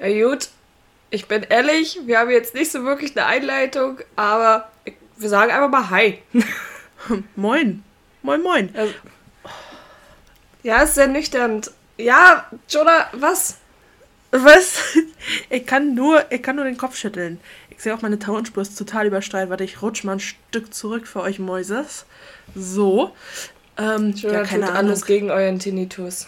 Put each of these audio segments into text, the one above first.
Ja gut, ich bin ehrlich, wir haben jetzt nicht so wirklich eine Einleitung, aber wir sagen einfach mal Hi. moin. Moin, moin. Also, ja, ist sehr nüchtern. Ja, Jonah, was? Was? Ich kann nur, ich kann nur den Kopf schütteln. Ich sehe auch meine Tonspur ist total übersteuert. Warte, ich rutsch mal ein Stück zurück für euch Mäuses. So. Ähm, Jonah ja, keine tut Ahnung. alles gegen euren Tinnitus.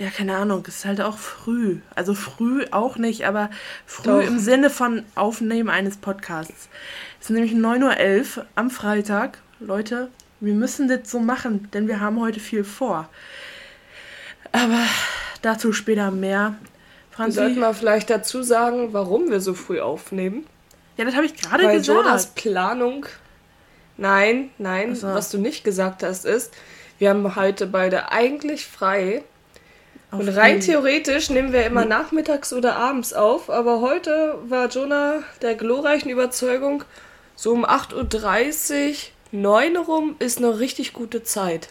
Ja, keine Ahnung, es ist halt auch früh. Also früh auch nicht, aber früh Doch. im Sinne von Aufnehmen eines Podcasts. Es ist nämlich 9.11 Uhr am Freitag. Leute, wir müssen das so machen, denn wir haben heute viel vor. Aber dazu später mehr. Franzi, wir sollten mal vielleicht dazu sagen, warum wir so früh aufnehmen. Ja, das habe ich gerade gesagt. Weil Jonas Planung. Nein, nein, also. was du nicht gesagt hast, ist, wir haben heute beide eigentlich frei und rein theoretisch nehmen wir immer nachmittags oder abends auf, aber heute war Jonah der glorreichen Überzeugung, so um 8.30 Uhr, 9 Uhr rum ist eine richtig gute Zeit.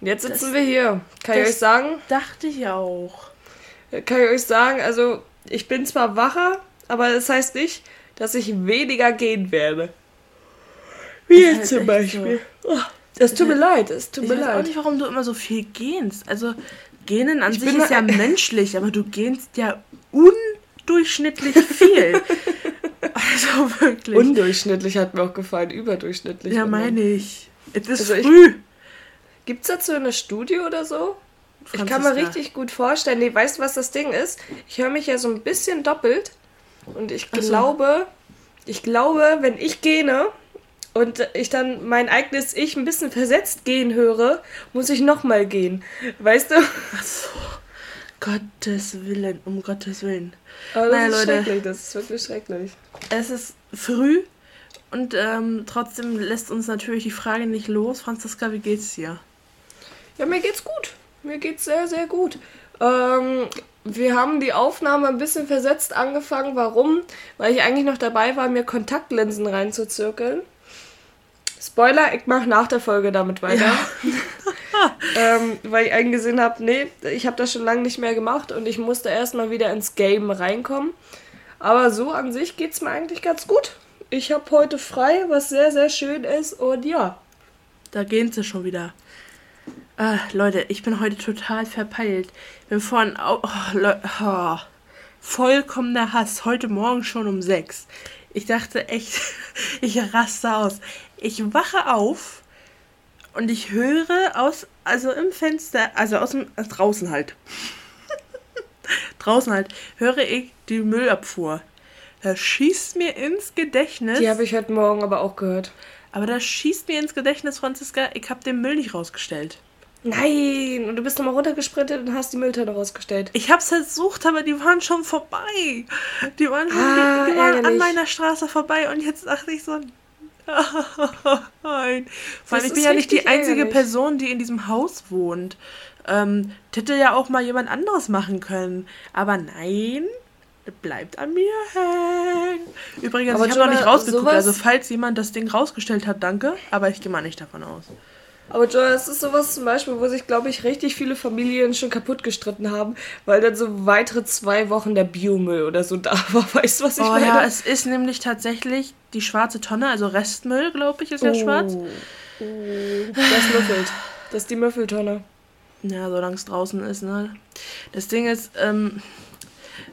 Und jetzt sitzen das, wir hier. Kann ich euch sagen? Dachte ich auch. Kann ich euch sagen, also ich bin zwar wacher, aber das heißt nicht, dass ich weniger gehen werde. Wie jetzt zum Beispiel. So. Oh, es tut mir leid, es tut ich mir leid. Ich weiß auch nicht, warum du immer so viel gehst. Also Gähnen an ich sich ist ja menschlich, aber du gähnst ja undurchschnittlich viel. also wirklich. Undurchschnittlich hat mir auch gefallen, überdurchschnittlich. Ja, meine ich. Es ist also früh. Gibt es dazu eine Studie oder so? Franziska. Ich kann mir richtig gut vorstellen. Nee, weißt du, was das Ding ist? Ich höre mich ja so ein bisschen doppelt. Und ich glaube, so. ich glaube, wenn ich gähne, und ich dann mein eigenes Ich ein bisschen versetzt gehen höre, muss ich nochmal gehen. Weißt du? Ach so. Gottes Willen, um Gottes Willen. Aber das naja, ist Leute, schrecklich, das ist wirklich schrecklich. Es ist früh und ähm, trotzdem lässt uns natürlich die Frage nicht los. Franziska, wie geht's dir? Ja, mir geht's gut. Mir geht's sehr, sehr gut. Ähm, wir haben die Aufnahme ein bisschen versetzt angefangen. Warum? Weil ich eigentlich noch dabei war, mir Kontaktlinsen reinzuzirkeln. Spoiler, ich mache nach der Folge damit weiter. Ja. ähm, weil ich eingesehen habe, nee, ich habe das schon lange nicht mehr gemacht und ich musste erstmal wieder ins Game reinkommen. Aber so an sich geht es mir eigentlich ganz gut. Ich habe heute frei, was sehr, sehr schön ist und ja. Da gehen sie schon wieder. Äh, Leute, ich bin heute total verpeilt. Bin vorhin auch. Oh, oh, vollkommener Hass. Heute Morgen schon um sechs. Ich dachte echt, ich raste aus. Ich wache auf und ich höre aus, also im Fenster, also aus dem, also draußen halt. draußen halt, höre ich die Müllabfuhr. Das schießt mir ins Gedächtnis. Die habe ich heute Morgen aber auch gehört. Aber das schießt mir ins Gedächtnis, Franziska, ich habe den Müll nicht rausgestellt. Nein, und du bist nochmal runtergesprintet und hast die Mülltonne rausgestellt. Ich hab's versucht, aber die waren schon vorbei. Die waren schon ah, die, die waren an meiner Straße vorbei und jetzt dachte ich so, Nein. Allem, ich bin ja nicht die einzige ärgerlich. Person, die in diesem Haus wohnt. Ähm, hätte ja auch mal jemand anderes machen können. Aber nein, bleibt an mir hängen. Übrigens, aber ich habe noch nicht rausgeguckt. Also, falls jemand das Ding rausgestellt hat, danke. Aber ich gehe mal nicht davon aus. Aber Joy, das ist sowas zum Beispiel, wo sich, glaube ich, richtig viele Familien schon kaputt gestritten haben, weil dann so weitere zwei Wochen der Biomüll oder so da war. Weißt du, was ich oh, meine? Ja, es ist nämlich tatsächlich die schwarze Tonne, also Restmüll, glaube ich, ist ja oh. schwarz. Oh. Das müffelt. Das ist die Müffeltonne. Ja, solange es draußen ist, ne? Das Ding ist, ähm,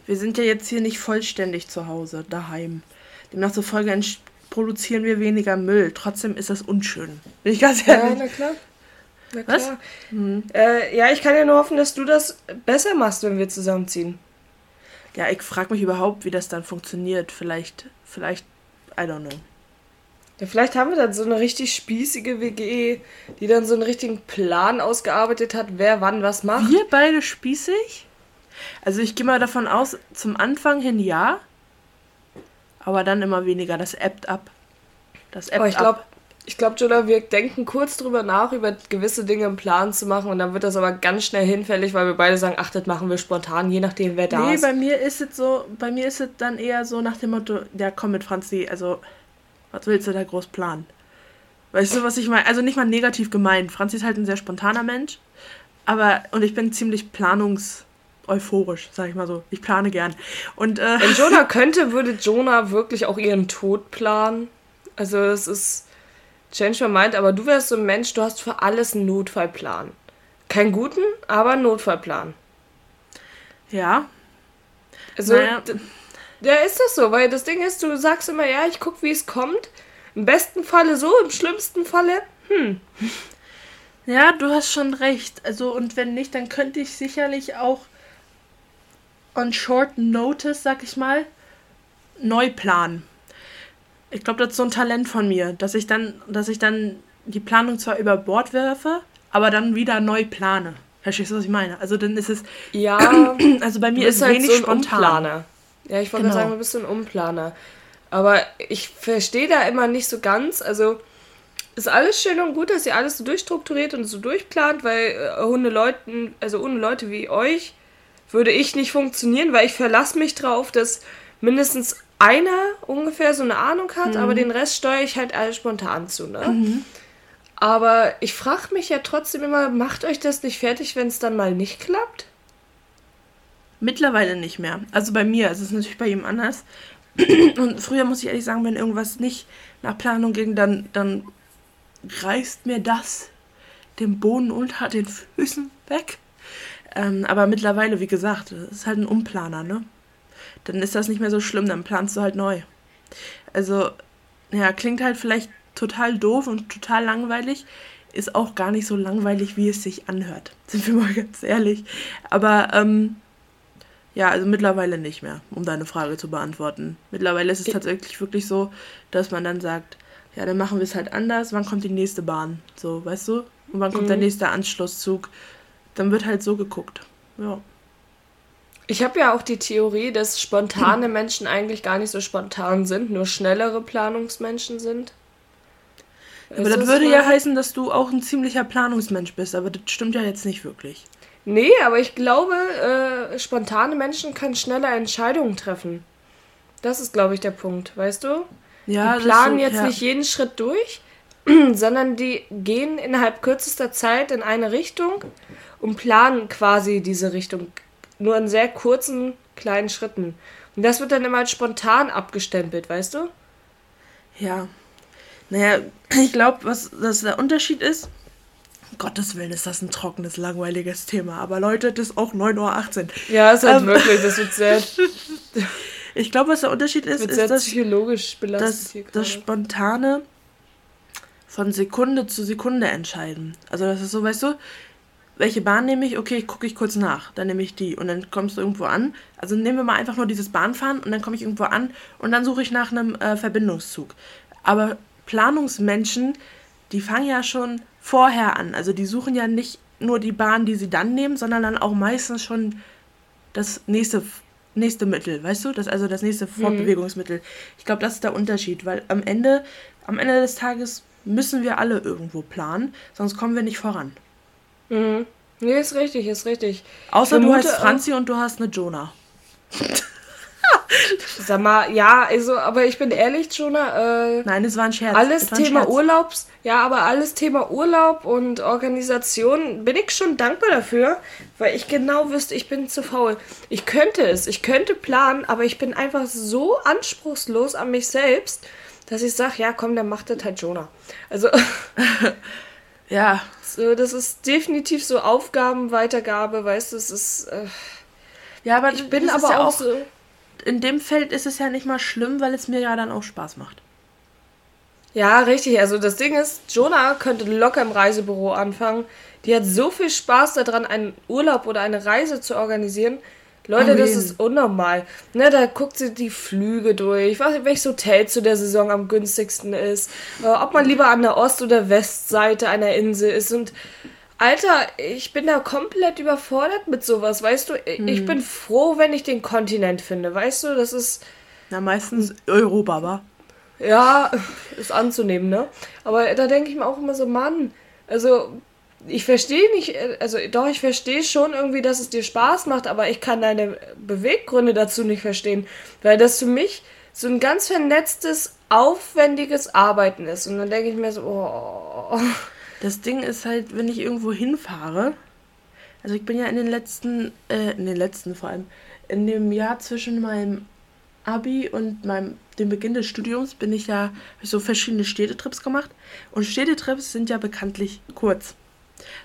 wir sind ja jetzt hier nicht vollständig zu Hause, daheim. Demnach zufolge produzieren wir weniger Müll. Trotzdem ist das unschön. Bin ich ganz ehrlich. Ja, na klar. Na klar. Was? Hm. Äh, ja, ich kann ja nur hoffen, dass du das besser machst, wenn wir zusammenziehen. Ja, ich frage mich überhaupt, wie das dann funktioniert. Vielleicht, vielleicht, I don't know. Ja, vielleicht haben wir dann so eine richtig spießige WG, die dann so einen richtigen Plan ausgearbeitet hat, wer wann was macht. Wir beide spießig? Also ich gehe mal davon aus, zum Anfang hin ja aber dann immer weniger. Das ebbt ab. Das ebbt aber ich glaube, ich glaube, Jola, wir denken kurz drüber nach, über gewisse Dinge im Plan zu machen und dann wird das aber ganz schnell hinfällig, weil wir beide sagen, ach, das machen wir spontan, je nachdem, wer da nee, ist. Nee, bei mir ist es so, bei mir ist es dann eher so nach dem Motto, ja komm mit Franzi, also was willst du da groß planen? Weißt du, was ich meine? Also nicht mal negativ gemeint. Franzi ist halt ein sehr spontaner Mensch, aber, und ich bin ziemlich planungs euphorisch, sag ich mal so. Ich plane gern. Und äh, Wenn Jonah könnte, würde Jonah wirklich auch ihren Tod planen. Also es ist Change my mind, aber du wärst so ein Mensch, du hast für alles einen Notfallplan. Keinen guten, aber einen Notfallplan. ja, Also Naja. ja, ist das so, weil das Ding ist, du sagst immer, ja, ich guck, wie es kommt. Im besten Falle so, im schlimmsten Falle. Ja, du hast schon recht. Also, und wenn nicht, dann könnte ich sicherlich auch on short notice, sag ich mal, neu planen. Ich glaube, das ist so ein Talent von mir, dass ich dann, dass ich dann die Planung zwar über Bord werfe, aber dann wieder neu plane. Verstehst du, was ich meine? Also dann ist es, Ja, also bei mir ist es halt wenig so ein spontan. Umplaner. Ja, ich wollte Genau. sagen, du bist ein Umplaner. Aber ich verstehe da immer nicht so ganz. Also ist alles schön und gut, dass ihr alles so durchstrukturiert und so durchplant, weil äh, ohne Leuten, also ohne Leute wie euch würde ich nicht funktionieren, weil ich verlasse mich drauf, dass mindestens einer ungefähr so eine Ahnung hat, aber den Rest steuere ich halt alles spontan zu, ne? Aber ich frage mich ja trotzdem immer, macht euch das nicht fertig, wenn es dann mal nicht klappt? Mittlerweile nicht mehr. Also bei mir, es ist natürlich bei ihm anders. Und früher muss ich ehrlich sagen, wenn irgendwas nicht nach Planung ging, dann, dann reißt mir das den Boden unter den Füßen weg. Ähm, aber mittlerweile, wie gesagt, ist halt ein Umplaner, ne? Dann ist das nicht mehr so schlimm, dann planst du halt neu. Also, ja, klingt halt vielleicht total doof und total langweilig. Ist auch gar nicht so langweilig, wie es sich anhört. Sind wir mal ganz ehrlich. Aber, ähm, ja, also mittlerweile nicht mehr, um deine Frage zu beantworten. Mittlerweile ist es tatsächlich wirklich so, dass man dann sagt, ja, dann machen wir es halt anders. Wann kommt die nächste Bahn? So, weißt du? Und wann kommt der nächste Anschlusszug? Dann wird halt so geguckt. Ja. Ich habe ja auch die Theorie, dass spontane Menschen eigentlich gar nicht so spontan sind, nur schnellere Planungsmenschen sind. Aber Weißt du, das was würde ich ja heißen, dass du auch ein ziemlicher Planungsmensch bist, aber das stimmt ja jetzt nicht wirklich. Nee, aber ich glaube, äh, spontane Menschen können schneller Entscheidungen treffen. Das ist, glaube ich, der Punkt, weißt du? Ja, die planen das ist jetzt so, ja. nicht jeden Schritt durch, sondern die gehen innerhalb kürzester Zeit in eine Richtung und planen quasi diese Richtung. Nur in sehr kurzen, kleinen Schritten. Und das wird dann immer als spontan abgestempelt, weißt du? Ja. Naja, ich glaube, was das der Unterschied ist, um Gottes Willen ist das ein trockenes, langweiliges Thema. Aber Leute, das ist auch 9.18 Uhr. Ja, ist halt Ähm. wirklich, das wird sehr, Ich glaube, was der Unterschied ist, wird ist, sehr dass psychologisch belastet das, hier das. Spontane von Sekunde zu Sekunde entscheiden. Also das ist so, weißt du, welche Bahn nehme ich? Okay, gucke ich kurz nach. Dann nehme ich die und dann kommst du irgendwo an. Also nehmen wir mal einfach nur dieses Bahnfahren und dann komme ich irgendwo an und dann suche ich nach einem äh, Verbindungszug. Aber Planungsmenschen, die fangen ja schon vorher an. Also die suchen ja nicht nur die Bahn, die sie dann nehmen, sondern dann auch meistens schon das nächste nächste Mittel, weißt du? Das also das nächste Fortbewegungsmittel. Ich glaube, das ist der Unterschied, weil am Ende am Ende des Tages müssen wir alle irgendwo planen, sonst kommen wir nicht voran. Mhm. Nee, ist richtig, ist richtig. Außer du vermute heißt auch- Franzi und du hast eine Jonah. Sag mal, ja, also, aber ich bin ehrlich, Jonah, äh, Nein, es war ein Scherz. alles Thema Scherz. Urlaubs, ja, aber alles Thema Urlaub und Organisation bin ich schon dankbar dafür, weil ich genau wüsste, ich bin zu faul. Ich könnte es, ich könnte planen, aber ich bin einfach so anspruchslos an mich selbst, dass ich sage, ja, komm, dann macht das halt Jonah. Also, Ja, so, das ist definitiv so Aufgabenweitergabe, weißt du, es ist, äh, ja, aber ich bin aber ja auch so. in dem Feld ist es ja nicht mal schlimm, weil es mir ja dann auch Spaß macht. Ja, richtig. Also das Ding ist, Jonah könnte locker im Reisebüro anfangen. Die hat so viel Spaß daran, einen Urlaub oder eine Reise zu organisieren. Leute, das ist unnormal. Ne, da guckt sie die Flüge durch, was, welches Hotel zu der Saison am günstigsten ist, äh, ob man lieber an der Ost- oder Westseite einer Insel ist. Und Alter, ich bin da komplett überfordert mit sowas, weißt du? Ich- Hm. Ich bin froh, wenn ich den Kontinent finde, weißt du? Das ist... Na, meistens Europa, war. Ja, ist anzunehmen, ne? Aber da denke ich mir auch immer so, Mann, also ich verstehe nicht, äh, also doch, ich verstehe schon irgendwie, dass es dir Spaß macht, aber ich kann deine Beweggründe dazu nicht verstehen, weil das für mich so ein ganz vernetztes, aufwendiges Arbeiten ist. Und dann denke ich mir so, oh, Das Ding ist halt, wenn ich irgendwo hinfahre, Also ich bin ja in den letzten, äh, in den letzten vor allem, in dem Jahr zwischen meinem Abi und meinem, dem Beginn des Studiums bin ich ja so verschiedene Städtetrips gemacht. Und Städtetrips sind ja bekanntlich kurz.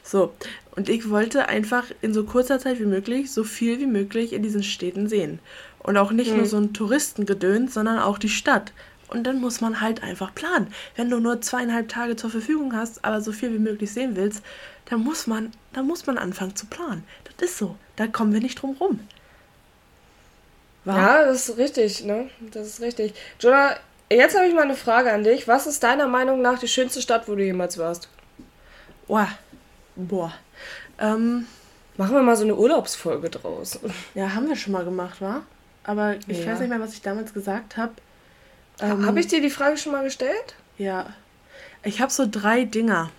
So, und ich wollte einfach in so kurzer Zeit wie möglich so viel wie möglich in diesen Städten sehen. Und auch nicht Mhm. nur so ein Touristengedöns, sondern auch die Stadt. Und dann muss man halt einfach planen. Wenn du nur zweieinhalb Tage zur Verfügung hast, aber so viel wie möglich sehen willst, dann muss man, dann muss man anfangen zu planen. Das ist so. Da kommen wir nicht drum rum. Wa? Ja, das ist richtig, ne? Das ist richtig. Jonah, jetzt habe ich mal eine Frage an dich. Was ist deiner Meinung nach die schönste Stadt, wo du jemals warst? Boah. Boah. Ähm, Machen wir mal so eine Urlaubsfolge draus. ja, haben wir schon mal gemacht, wa? Aber ich Ja. weiß nicht mehr, was ich damals gesagt habe. Ähm, habe ich dir die Frage schon mal gestellt? Ja. Ich habe so drei Dinger.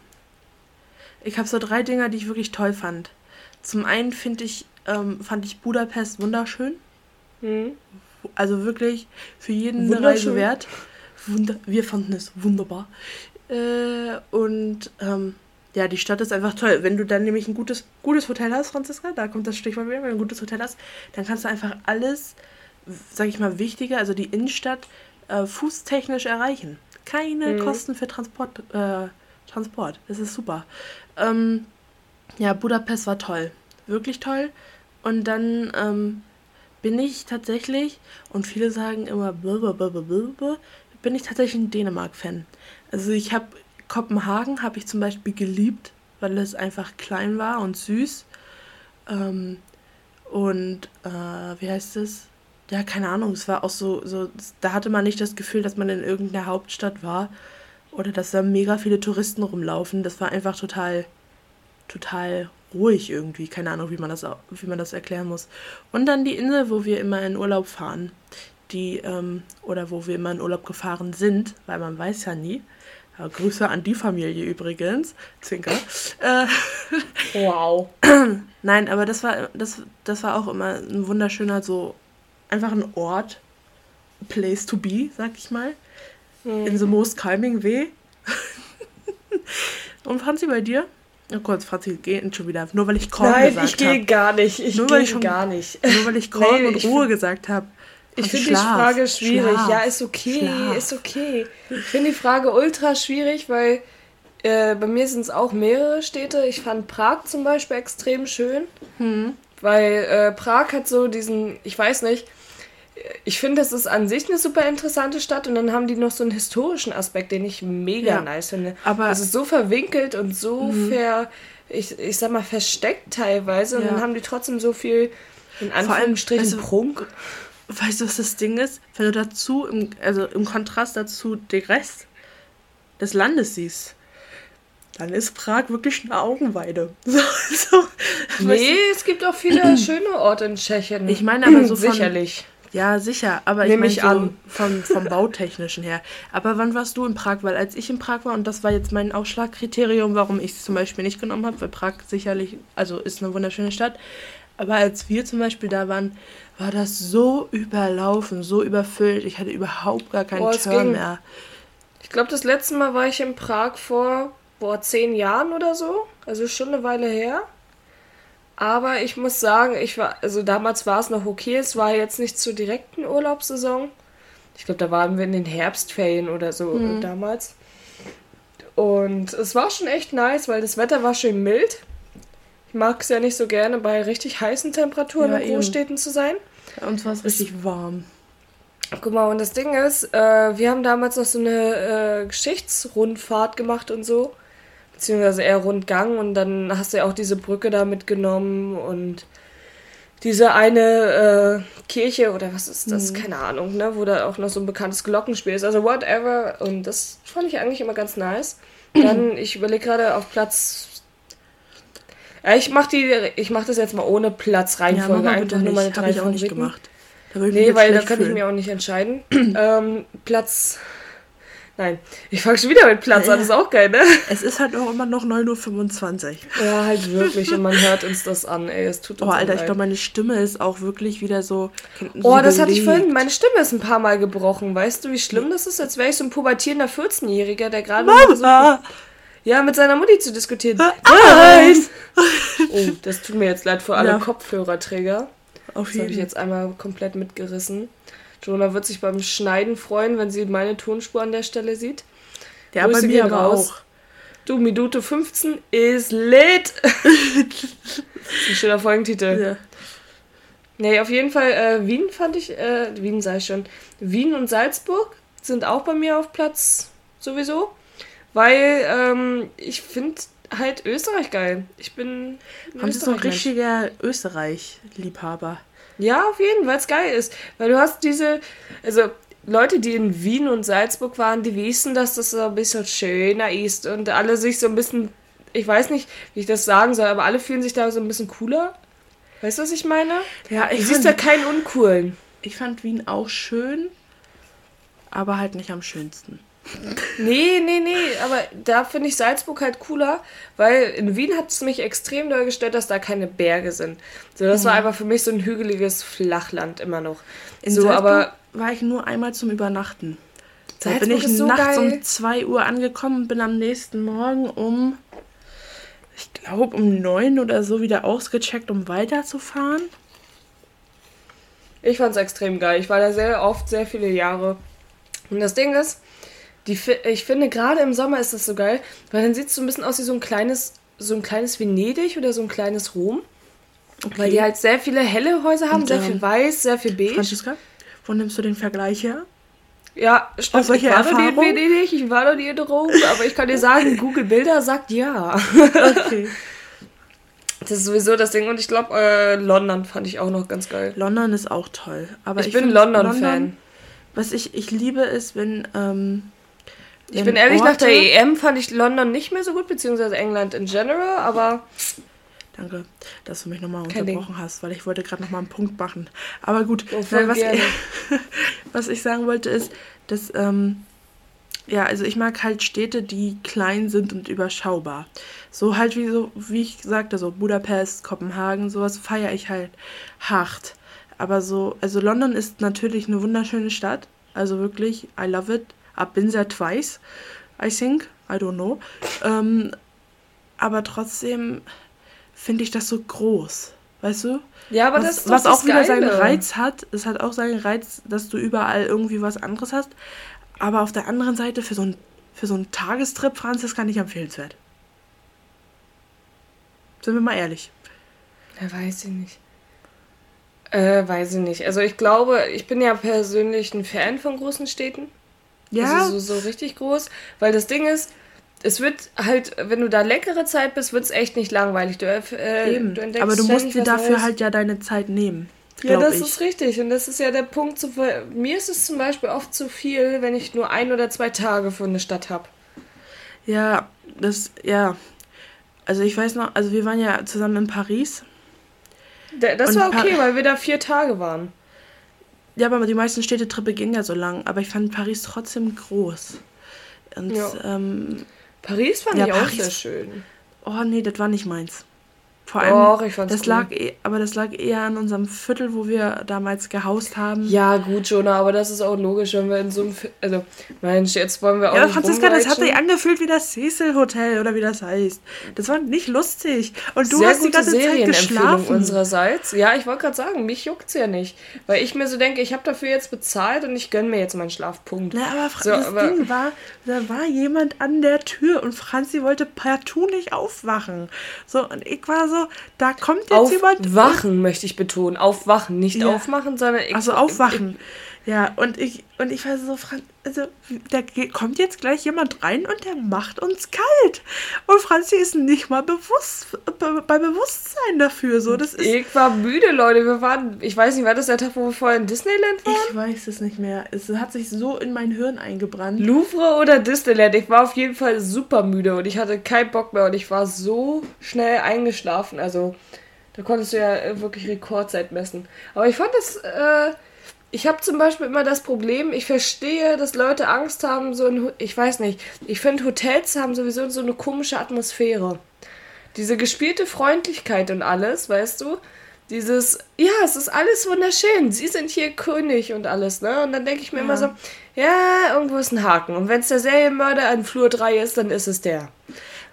Ich habe so drei Dinger, die ich wirklich toll fand. Zum einen finde ich, ähm, fand ich Budapest wunderschön. Hm. Also wirklich für jeden eine. Reise wert. Wunder wir fanden es wunderbar. Äh, und ähm, ja, die Stadt ist einfach toll. Wenn du dann nämlich ein gutes, gutes Hotel hast, Franziska, da kommt das Stichwort wieder, wenn du ein gutes Hotel hast, dann kannst du einfach alles, sag ich mal, wichtige, also die Innenstadt, äh, fußtechnisch erreichen. Keine Mhm. Kosten für Transport, äh, Transport. Das ist super. Ähm, ja, Budapest war toll. Wirklich toll. Und dann ähm, bin ich tatsächlich, und viele sagen immer, blablabla, bin ich tatsächlich ein Dänemark-Fan. Also ich habe Kopenhagen habe ich zum Beispiel geliebt, weil es einfach klein war und süß. Ähm, und äh, wie heißt es? Ja, keine Ahnung, es war auch so, so, da hatte man nicht das Gefühl, dass man in irgendeiner Hauptstadt war oder dass da mega viele Touristen rumlaufen. Das war einfach total, total ruhig irgendwie. Keine Ahnung, wie man das, wie man das erklären muss. Und dann die Insel, wo wir immer in Urlaub fahren. Die, ähm, oder wo wir immer in Urlaub gefahren sind, weil man weiß ja nie. Ja, Grüße an die Familie übrigens. Zwinker. Äh, Wow. Nein, aber das war, das, das war auch immer ein wunderschöner, so einfach ein Ort, place to be, sag ich mal. In the most calming way. Und Franzi, bei dir? Oh Gott, Franzi geht schon wieder. Nur weil ich Korn Nein, gesagt ich gehe habe. gar nicht. Ich gehe gar nicht. Nur weil ich Korn Nee, und Ruhe gesagt habe. Ich finde die Frage schwierig. schlaf, Ja, ist okay, schlaf. ist okay. Ich finde die Frage ultra schwierig, weil äh, bei mir sind es auch mehrere Städte. Ich fand Prag zum Beispiel extrem schön, Hm. weil äh, Prag hat so diesen, ich weiß nicht, ich finde, das ist an sich eine super interessante Stadt und dann haben die noch so einen historischen Aspekt, den ich mega Ja. nice finde. Aber- es ist so verwinkelt und so ver, ich, ich sag mal, versteckt teilweise und Ja. dann haben die trotzdem so viel, in Anführungsstrichen, du, Prunk. Weißt du, was das Ding ist? Wenn du dazu, im, also im Kontrast dazu den Rest des Landes siehst, dann ist Prag wirklich eine Augenweide. So, so, weißt Nee, es gibt auch viele schöne Orte in Tschechien. Ich meine aber so von- Sicherlich. du? Ja, sicher, aber ich Nehm meine ich so an. Vom, vom Bautechnischen her. Aber wann warst du in Prag? Weil als ich in Prag war, und das war jetzt mein Ausschlagkriterium, warum ich es zum Beispiel nicht genommen habe, weil Prag sicherlich, also ist eine wunderschöne Stadt, aber als wir zum Beispiel da waren, war das so überlaufen, so überfüllt. Ich hatte überhaupt gar keinen Boah, Turn mehr. Ich glaube, das letzte Mal war ich in Prag vor, boah, zehn Jahren oder so. Also schon eine Weile her. Aber ich muss sagen, ich war, also damals war es noch okay. Es war jetzt nicht zur direkten Urlaubssaison. Ich glaube, da waren wir in den Herbstferien oder so äh, damals. Und es war schon echt nice, weil das Wetter war schön mild. Ich mag es ja nicht so gerne, bei richtig heißen Temperaturen Ja, in. Großstädten zu sein. Bei uns war es richtig warm. Guck mal, und das Ding ist, äh, wir haben damals noch so eine äh, Geschichtsrundfahrt gemacht und so. Beziehungsweise eher Rundgang und dann hast du ja auch diese Brücke da mitgenommen und diese eine äh, Kirche oder was ist das? Keine Ahnung, ne? Wo da auch noch so ein bekanntes Glockenspiel ist. Also whatever. Und das fand ich eigentlich immer ganz nice. Dann, ich überlege gerade auf Platz. Ja, ich mach die, ich mach das jetzt mal ohne Platzreihenfolge. mal einfach nur meine drei ich auch nicht gemacht. Da ich Nee, weil da kann ich fühlen. mir auch nicht entscheiden. ähm, Platz. Nein, ich fange schon wieder mit Platz an, das ist auch geil, ne? Es ist halt auch immer noch 9.25 Uhr. Ja, halt wirklich. Und man hört uns das an, ey. Es tut uns Oh, Alter, ich glaube, meine Stimme ist auch wirklich wieder so. Oh, so das hatte ich vorhin. Meine Stimme ist ein paar Mal gebrochen. Weißt du, wie schlimm das ist? Als wäre ich so ein pubertierender 14-Jähriger, der gerade. noch so- Mama! Ja, mit seiner Mutti zu diskutieren. Nein! Oh, das tut mir jetzt leid für alle Ja. Kopfhörerträger. Auf Das habe ich jeden jetzt einmal komplett mitgerissen. Jonah wird sich beim Schneiden freuen, wenn sie meine Tonspur an der Stelle sieht. Ja, bei Grüße mir gehen aber raus. auch. Du, Minute 15 ist lit. das ist ein schöner Folgentitel. Ja. Nee, auf jeden Fall, äh, Wien fand ich, äh, Wien sei schon, Wien und Salzburg sind auch bei mir auf Platz sowieso, weil ähm, ich finde halt Österreich geil. Ich bin ein Franz ist so ein richtiger Österreich-Liebhaber. Ja, auf jeden Fall, weil es geil ist. Weil du hast diese, also Leute, die in Wien und Salzburg waren, die wissen, dass das so ein bisschen schöner ist und alle sich so ein bisschen, ich weiß nicht, wie ich das sagen soll, aber alle fühlen sich da so ein bisschen cooler. Weißt du, was ich meine? Ja, Du ich siehst da keinen Uncoolen. ich fand Wien auch schön, aber halt nicht am schönsten. Nee, nee, nee, aber da finde ich Salzburg halt cooler, weil in Wien hat es mich extrem doll gestört, dass da keine Berge sind. So, das war einfach für mich so ein hügeliges Flachland immer noch. In so, Salzburg aber war ich nur einmal zum Übernachten. Da Salzburg bin ich so nachts geil. um 2 Uhr angekommen und bin am nächsten Morgen um, ich glaube, um 9 oder so wieder ausgecheckt, um weiterzufahren. Ich fand's extrem geil. Ich war da sehr oft, sehr viele Jahre. Und das Ding ist, die, ich finde gerade im Sommer ist das so geil, weil dann sieht es so ein bisschen aus wie so ein kleines, so ein kleines Venedig oder so ein kleines Rom. Weil die halt sehr viele helle Häuser haben, Und, sehr ähm, viel weiß, sehr viel beige. Franziska, wo nimmst du den Vergleich her? Ja, stimmt. Aus welcher ich war nie in Erfahrung? Venedig, ich war noch nie in Rom, aber ich kann dir sagen, Google Bilder sagt ja. Okay. Das ist sowieso das Ding. Und ich glaube, äh, London fand ich auch noch ganz geil. London ist auch toll. Aber Ich, ich, bin London-Fan. Was ich, ich liebe ist, wenn. Ähm, Ich bin ehrlich, nach Orte- der EM fand ich London nicht mehr so gut, beziehungsweise England in general, aber Danke, dass du mich nochmal Kein Ding. unterbrochen hast, weil ich wollte gerade nochmal einen Punkt machen. Aber gut, nein, was, ich, was ich sagen wollte ist, dass, ähm, ja, also ich mag halt Städte, die klein sind und überschaubar. So halt wie so, wie ich sagte, so Budapest, Kopenhagen, sowas feiere ich halt hart. Aber so, also London ist natürlich eine wunderschöne Stadt. Also wirklich, I love it. I've been there twice, I think. I don't know. Ähm, aber trotzdem finde ich das so groß. Weißt du? ja, aber was, das ist was das auch wieder seinen Geile. Reiz hat. Es hat auch seinen Reiz, dass du überall irgendwie was anderes hast. Aber auf der anderen Seite für so einen für so einen Tagestrip, Franz, das kann nicht empfehlenswert. Sind wir mal ehrlich. Ja, weiß ich nicht. Äh, weiß ich nicht. Also ich glaube, ich bin ja persönlich ein Fan von großen Städten. Ja, Also so, so richtig groß. Weil das Ding ist, es wird halt, wenn du da leckere Zeit bist, wird es echt nicht langweilig. Du, äh, eben. du entdeckst Aber du musst dir dafür halt ja deine Zeit nehmen. Ja, das ich. ist richtig. Und das ist ja der Punkt. Zu, mir ist es zum Beispiel oft zu viel, wenn ich nur ein oder zwei Tage für eine Stadt habe. Ja, das, ja. Also ich weiß noch, also wir waren ja zusammen in Paris. Das Und war okay, weil wir da vier Tage waren. Ja, aber die meisten Städtetrippe gehen ja so lang. Aber ich fand Paris trotzdem groß. Und, Ja. ähm, Paris fand Ja, ich auch Paris- sehr schön. oh nee, das war nicht meins. Vor allem, Doch, ich fand's das cool. lag, eh- aber das lag eher an unserem Viertel, wo wir damals gehaust haben. Ja, gut, Jonah, aber das ist auch logisch, wenn wir in so einem. Fi- Also, Mensch, jetzt wollen wir auch. Ja, Franziska, das hat sich angefühlt wie das Cecil Hotel oder wie das heißt. Das war nicht lustig. Und du Sehr hast die ganze Zeit Serienempfehlung geschlafen. unsererseits. Ja, ich wollte gerade sagen, mich juckt's ja nicht. Weil ich mir so denke, ich habe dafür jetzt bezahlt und ich gönne mir jetzt meinen Schlafpunkt. Na, aber Fra- So, das aber- Ding war, da war jemand an der Tür und Franzi wollte partout nicht aufwachen. So, und ich war so, da kommt jetzt jemand. Aufwachen möchte ich betonen. Aufwachen, nicht Ja. aufmachen, sondern. Also aufwachen. Ja, und ich, und ich war so, Fran also, da kommt jetzt gleich jemand rein und der macht uns kalt. Und Franzi ist nicht mal bewusst, be bei Bewusstsein dafür. So, das ist. Ich war müde, Leute. Wir waren, ich weiß nicht, war das der Tag, wo wir vorher in Disneyland waren? Ich weiß es nicht mehr. Es hat sich so in mein Hirn eingebrannt. Louvre oder Disneyland? Ich war auf jeden Fall super müde und ich hatte keinen Bock mehr und ich war so schnell eingeschlafen. Also, da konntest du ja äh, wirklich Rekordzeit messen. Aber ich fand das, äh, ich habe zum Beispiel immer das Problem, ich verstehe, dass Leute Angst haben, so ein, ich weiß nicht, ich finde Hotels haben sowieso so eine komische Atmosphäre. Diese gespielte Freundlichkeit und alles, weißt du? Dieses, ja, es ist alles wunderschön, sie sind hier König und alles, ne? Und dann denke ich mir immer so, ja, irgendwo ist ein Haken. Und wenn es der Serienmörder an Flur 3 ist, dann ist es der.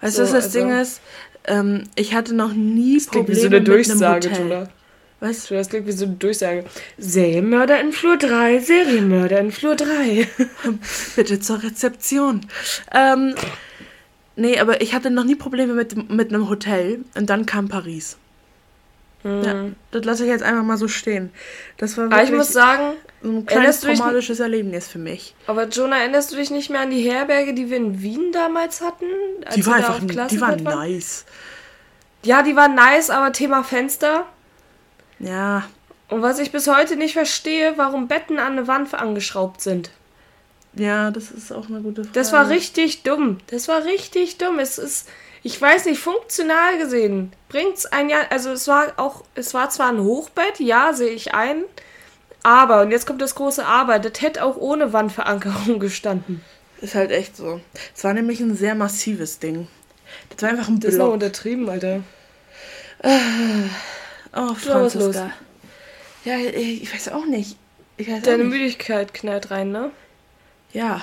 Weißt du, So, was das also- Ding ist? Ähm, ich hatte noch nie Das Probleme so eine mit einem Durchsage, Hotel. Tula. Was? Das klingt wie so eine Durchsage. Serienmörder in Flur 3, Serienmörder in Flur 3. Bitte zur Rezeption. Ähm, nee, aber ich hatte noch nie Probleme mit, mit einem Hotel. Und dann kam Paris. Ja, das lasse ich jetzt einfach mal so stehen. Das war Aber ich wirklich muss sagen, ein kleines du traumatisches Erlebnis für mich. aber Jonah, erinnerst du dich nicht mehr an die Herberge, die wir in Wien damals hatten? Die war einfach, die war nice. Ja, die war nice, aber Thema Fenster. Ja, Und was ich bis heute nicht verstehe, warum Betten an eine Wand angeschraubt sind. ja, das ist auch eine gute Frage. Das war richtig dumm. Das war richtig dumm. Es ist, ich weiß nicht, funktional gesehen bringt's ein Jahr. Also es war auch, es war zwar ein Hochbett, ja, sehe ich ein. Aber, und jetzt kommt das große Aber, das hätte auch ohne Wandverankerung gestanden. Ist halt echt so. Es war nämlich ein sehr massives Ding. Das war einfach ein Das ist noch Block. untertrieben, Alter. Oh? Franziska. Ja, ich weiß auch nicht. Ich weiß auch Deine nicht. Müdigkeit knallt rein, ne? Ja,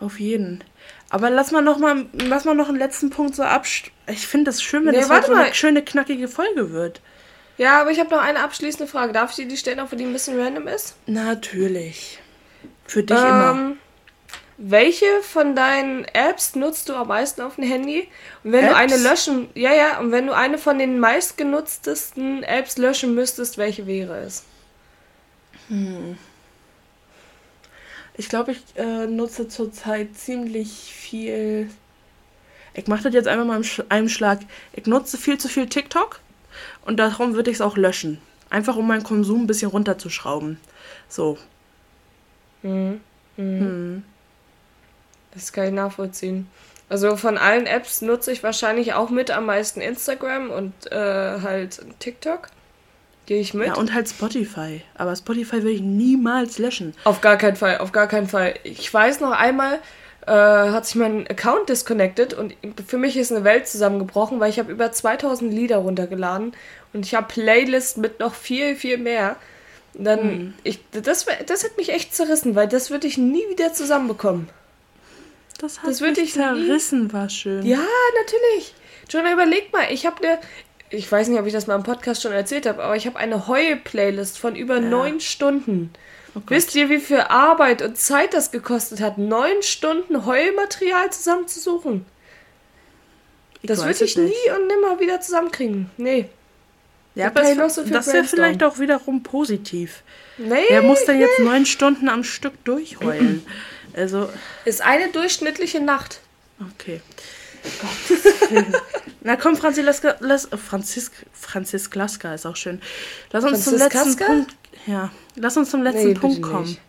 auf jeden. Aber lass mal noch mal, lass mal noch einen letzten Punkt so abst. Ich finde das schön, wenn Nee, das halt so eine schöne, knackige Folge wird. Ja, aber ich habe noch eine abschließende Frage. Darf ich dir die stellen, auch wenn die ein bisschen random ist? Natürlich. Für dich immer. Welche von deinen Apps nutzt du am meisten auf dem Handy? Und wenn du Apps? eine löschen, ja, ja, und wenn du eine von den meistgenutztesten Apps löschen müsstest, welche wäre es? Ich glaube, ich äh, nutze zurzeit ziemlich viel. Ich mache das jetzt einfach mal im Sch einem Schlag. Ich nutze viel zu viel TikTok und darum würde ich es auch löschen. Einfach um meinen Konsum ein bisschen runterzuschrauben. So. Mhm. Hm. Das kann ich nachvollziehen. Also von allen Apps nutze ich wahrscheinlich auch mit am meisten Instagram und äh, halt TikTok. Gehe ich mit? Ja, und halt Spotify. Aber Spotify will ich niemals löschen. Auf gar keinen Fall, auf gar keinen Fall. Ich weiß noch einmal, äh, hat sich mein Account disconnected und für mich ist eine Welt zusammengebrochen, weil ich habe über 2000 Lieder runtergeladen und ich habe Playlists mit noch viel, viel mehr. Und Dann, Hm. ich, das, das hat mich echt zerrissen, weil das würde ich nie wieder zusammenbekommen. Das hat Das würde ich nie- zerrissen, war schön. Ja, natürlich. Jonah, überleg mal, ich habe eine, ich weiß nicht, ob ich das mal im Podcast schon erzählt habe, aber ich habe eine Heul-Playlist von über neun Stunden. Oh. Wisst ihr, wie viel Arbeit und Zeit das gekostet hat, neun Stunden Heulmaterial zusammenzusuchen? Das würde ich nie und nimmer wieder zusammenkriegen. Nee. Ja, das, so das wäre brainstormen. vielleicht auch wiederum positiv. Nee. Wer muss denn jetzt neun Stunden am Stück durchheulen? Also, Ist eine durchschnittliche Nacht. okay. Willen. Na komm, Franzi, lass, lass Franzisk, Franzisk Laska ist auch schön. Lass uns zum letzten? Punkt. Ja, lass uns zum letzten Nee, Punkt kommen. nicht.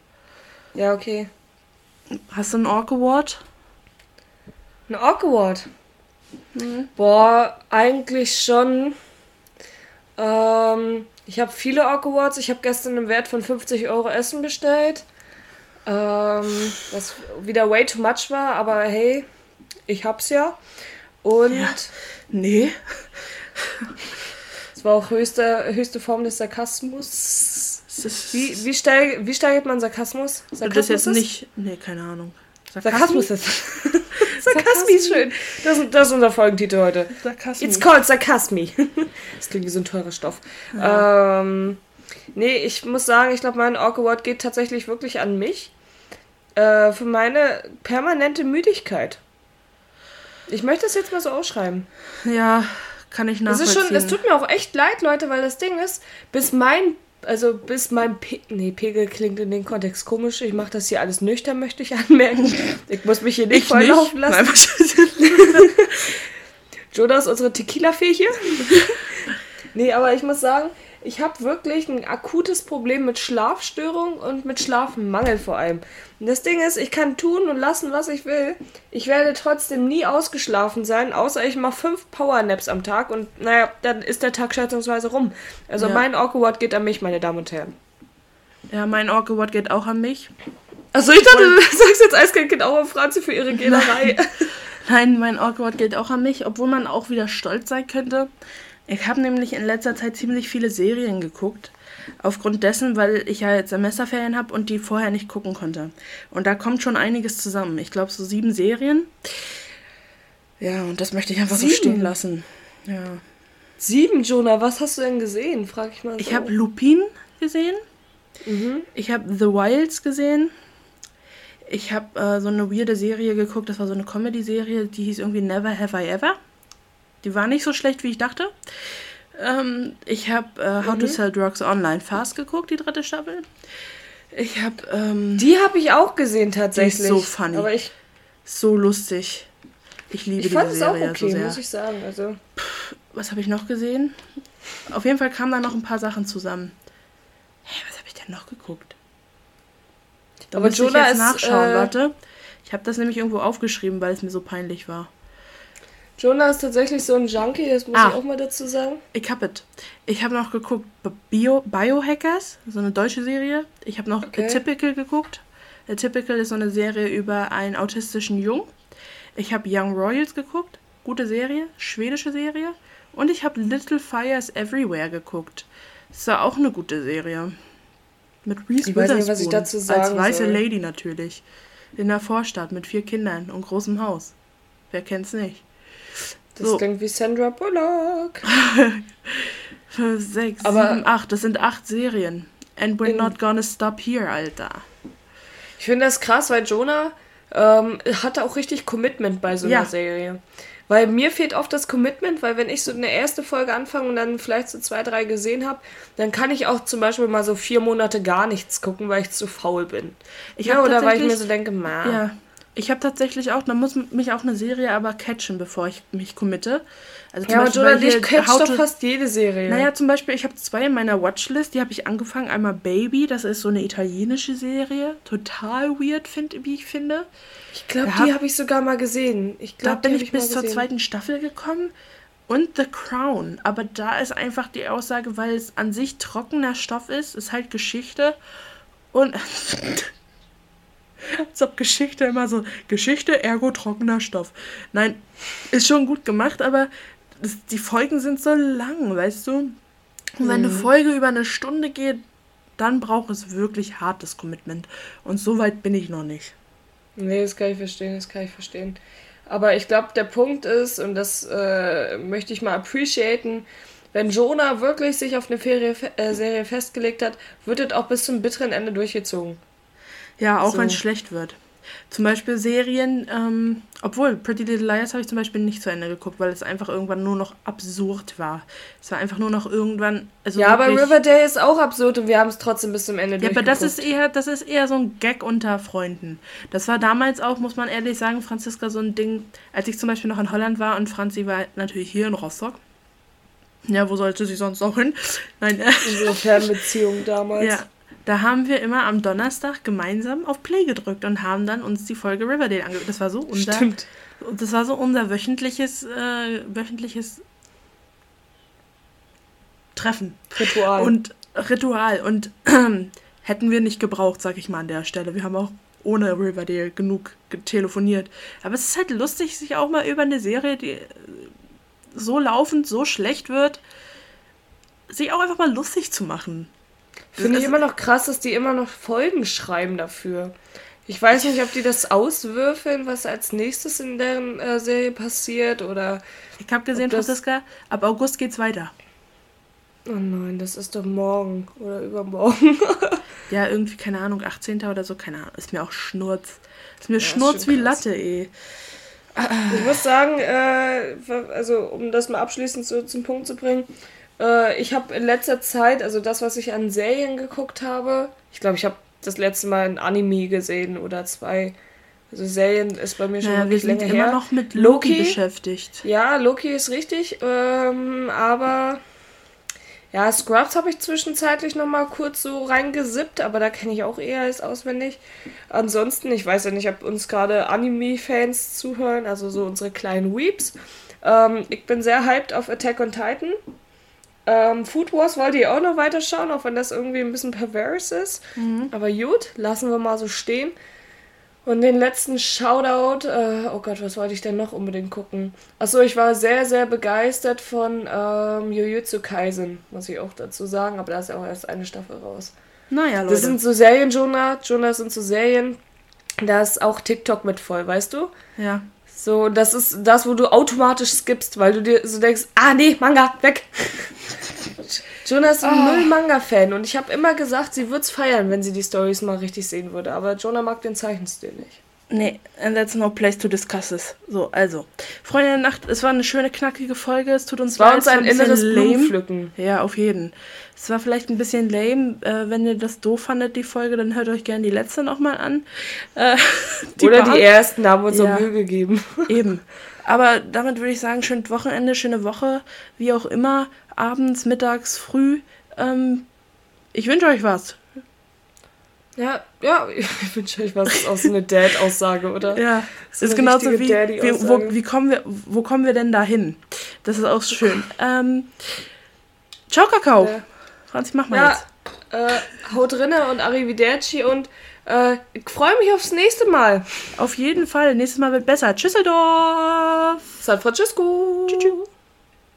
Ja, okay. Hast du einen Ork Award? Ein Awkward. Mhm. Boah, eigentlich schon. Ähm, ich habe viele Awkwards. Ich habe gestern im Wert von 50 Euro Essen bestellt. Ähm, was wieder way too much war, aber hey, ich hab's ja. Und Ja. Nee. es war auch höchste, höchste Form des Sarkasmus. Wie, wie, steig, wie steigert man Sarkasmus? das ist jetzt nicht. Nee, keine Ahnung. Sarkasmus ist. Sarkasmi ist schön. Das, ist- das ist unser Folgentitel heute. Sarkasmus. It's called Sarkasmi. das klingt wie so ein teurer Stoff. Ähm, nee, ich muss sagen, ich glaube, mein Awkward geht tatsächlich wirklich an mich. Äh, für meine permanente Müdigkeit. Ich möchte das jetzt mal so ausschreiben. Ja, kann ich Es nachvollziehen. ist schon, es tut mir auch echt leid, Leute, weil das Ding ist, bis mein, also bis mein Pe nee, Pegel klingt in dem Kontext komisch. Ich mache das hier alles nüchtern, möchte ich anmerken. Ich muss mich hier nicht ich voll nicht. laufen lassen. Nein, Jonas, unsere Tequila-Fee hier. nee, aber ich muss sagen, ich habe wirklich ein akutes Problem mit Schlafstörung und mit Schlafmangel vor allem. Und das Ding ist, ich kann tun und lassen, was ich will. Ich werde trotzdem nie ausgeschlafen sein, außer ich mache fünf Powernaps am Tag und naja, dann ist der Tag schätzungsweise rum. Also Ja. mein Awkward geht an mich, meine Damen und Herren. ja, mein Ork Award geht auch an mich. Also ich dachte, du sagst jetzt Eiskalt geht auch auf Franzi für ihre Gehlerei. Nein, mein Awkward gilt auch an mich, obwohl man auch wieder stolz sein könnte. Ich habe nämlich in letzter Zeit ziemlich viele Serien geguckt. Aufgrund dessen, weil ich ja jetzt Semesterferien habe und die vorher nicht gucken konnte. Und da kommt schon einiges zusammen. Ich glaube, so sieben Serien. Ja, und das möchte ich einfach Sieben? so stehen lassen. Ja. Sieben, Jonah, was hast du denn gesehen? Frag ich mal so. Ich habe Lupin gesehen. Mhm. Ich habe The Wilds gesehen. Ich habe äh, so eine weirde Serie geguckt, das war so eine Comedy-Serie, die hieß irgendwie Never Have I Ever. Die war nicht so schlecht, wie ich dachte. Ähm, ich habe äh, How to Sell Drugs Online Fast geguckt, die dritte Staffel. Ich habe ähm, Die habe ich auch gesehen tatsächlich. so funny. Aber ich, so lustig. Ich liebe ich diese fand es auch Serie okay, so sehr. muss ich sagen. Also, Was habe ich noch gesehen? Auf jeden Fall kamen da noch ein paar Sachen zusammen. Hä, was habe ich denn noch geguckt? Da Aber ich Jonah jetzt ist, nachschauen, äh, warte. Ich habe das nämlich irgendwo aufgeschrieben, weil es mir so peinlich war. Jonah ist tatsächlich so ein Junkie, das muss Ah. ich auch mal dazu sagen. Ich habe es. Ich habe noch geguckt Bio, Biohackers, so eine deutsche Serie. Ich habe noch Okay. Atypical geguckt. Atypical ist so eine Serie über einen autistischen Jungen. Ich habe Young Royals geguckt, gute Serie, schwedische Serie. Und ich habe Little Fires Everywhere geguckt. Das war auch eine gute Serie. Mit Reese Ich weiß nicht, was ich Witherspoon. dazu Als sagen weiße soll. Lady natürlich. In der Vorstadt mit vier Kindern und großem Haus. Wer kennt's nicht? Das So. klingt wie Sandra Bullock. Fünf, sechs, Aber- sieben, acht. Das sind acht Serien. And we're not gonna stop here, Alter. Ich finde das krass, weil Jonah ähm, hatte auch richtig Commitment bei so einer Ja. Serie. Weil mir fehlt oft das Commitment, weil wenn ich so eine erste Folge anfange und dann vielleicht so zwei, drei gesehen habe, dann kann ich auch zum Beispiel mal so vier Monate gar nichts gucken, weil ich zu faul bin. Ich ja, oder weil ich mir so denke, ma. Ja. Ich habe tatsächlich auch, da muss mich auch eine Serie aber catchen, bevor ich mich committe. Also Ja, aber Jonah, dich hier catcht How doch fast jede Serie. Naja, zum Beispiel, ich habe zwei in meiner Watchlist, die habe ich angefangen. Einmal Baby, das ist so eine italienische Serie. Total weird, find, wie ich finde. ich glaube, da die hab- habe ich sogar mal gesehen. Ich Da glaube, bin ich mal bis zur zweiten Staffel gekommen. Und The Crown. Aber da ist einfach die Aussage, weil es an sich trockener Stoff ist, ist halt Geschichte. Und. Als ob Geschichte immer so. Geschichte, ergo trockener Stoff. Nein, ist schon gut gemacht, aber das, die Folgen sind so lang, weißt du? Und wenn eine Mhm. Folge über eine Stunde geht, dann braucht es wirklich hartes Commitment. Und so weit bin ich noch nicht. Nee, das kann ich verstehen, das kann ich verstehen. Aber ich glaube, der Punkt ist, und das äh, möchte ich mal appreciaten, wenn Jonah wirklich sich auf eine Ferie, äh, Serie festgelegt hat, wird es auch bis zum bitteren Ende durchgezogen. Ja, auch So. wenn es schlecht wird. Zum Beispiel Serien, ähm, obwohl Pretty Little Liars habe ich zum Beispiel nicht zu Ende geguckt, weil es einfach irgendwann nur noch absurd war. Es war einfach nur noch irgendwann. Also ja, aber Riverdale ist auch absurd und wir haben es trotzdem bis zum Ende Ja, aber das ist eher, das ist eher so ein Gag unter Freunden. Das war damals auch, muss man ehrlich sagen, Franziska, so ein Ding, als ich zum Beispiel noch in Holland war und Franzi war natürlich hier in Rostock. Ja, wo sollte sie sonst auch hin? Nein, Unsere Fernbeziehung damals. Ja, da haben wir immer am Donnerstag gemeinsam auf Play gedrückt und haben dann uns die Folge Riverdale angeguckt. Das war so unser, Stimmt. das war so unser wöchentliches, äh, wöchentliches Treffen Ritual. und Ritual und hätten wir nicht gebraucht, sag ich mal an der Stelle. Wir haben auch ohne Riverdale genug telefoniert. Aber es ist halt lustig, sich auch mal über eine Serie, die äh, so laufend, so schlecht wird, sich auch einfach mal lustig zu machen. Finde ich immer noch krass, dass die immer noch Folgen schreiben dafür. Ich weiß nicht, ob die das auswürfeln, was als nächstes in deren äh, Serie passiert oder. Ich habe gesehen, Franziska, ab August geht's weiter. Oh nein, das ist doch morgen oder übermorgen. Ja, irgendwie, keine Ahnung, 18. oder so, keine Ahnung. Ist mir auch Schnurz. Ist mir ist Schnurz schon wie krass. Latte, ey. Ich muss sagen, äh, also um das mal abschließend so zum Punkt zu bringen, äh, ich habe in letzter Zeit, also das, was ich an Serien geguckt habe, ich glaube, ich habe das letzte Mal ein Anime gesehen oder zwei. Also Serien ist bei mir schon Naja, wir wirklich sind länger immer her. noch mit Loki, Loki? beschäftigt. Ja, Loki ist richtig, ähm, aber ja, Scrubs habe ich zwischenzeitlich noch mal kurz so reingesippt, aber da kenne ich auch eher als auswendig. Ansonsten, ich weiß ja nicht, ob uns gerade Anime-Fans zuhören, also so unsere kleinen Weeps. Ähm, ich bin sehr hyped auf Attack on Titan. Ähm, Food Wars wollte ich auch noch weiterschauen, auch wenn das irgendwie ein bisschen pervers ist. Aber gut, lassen wir mal so stehen. Und den letzten Shoutout, äh, oh Gott, was wollte ich denn noch unbedingt gucken? Achso, ich war sehr, sehr begeistert von ähm, Jujutsu Kaisen, muss ich auch dazu sagen, aber da ist ja auch erst eine Staffel raus. Naja, Leute. Das sind so Serien, Jonah. Jonah sind so Serien, da ist auch TikTok mit voll, weißt du? ja. So, das ist das, wo du automatisch skippst, weil du dir so denkst, ah nee, Manga, weg. Jonah ist ein Ah. Null-Manga-Fan und ich habe immer gesagt, sie würde es feiern, wenn sie die Stories mal richtig sehen würde. Aber Jonah mag den Zeichenstil nicht. Nee, and that's no place to discuss this. So, also. Freunde der Nacht, es war eine schöne, knackige Folge. Es tut uns Es war leid, uns ein bisschen inneres lame. Blumenpflücken. Ja, auf jeden. Es war vielleicht ein bisschen lame. Äh, wenn ihr das doof fandet, die Folge, dann hört euch gerne die letzte nochmal an. Äh, Oder war- die ersten haben uns Ja. so Mühe gegeben. Eben. Aber damit würde ich sagen, schönes Wochenende, schöne Woche, wie auch immer, abends, mittags, früh. Ähm, ich wünsche euch was. Ja, ja, ich wünsche euch was. Ist auch so eine Dad-Aussage, oder? Ja, So ist genauso wie, wie wo, wie kommen wir, wo kommen wir denn da hin? Das ist auch schön. Ähm, ciao, Kakao. Ja. Franzi, mach mal Ja, jetzt. äh, haut rinne und Arrivederci und äh, ich freue mich aufs nächste Mal. Auf jeden Fall. Nächstes Mal wird besser. Tschüsseldorf. San Francisco. Tschüss.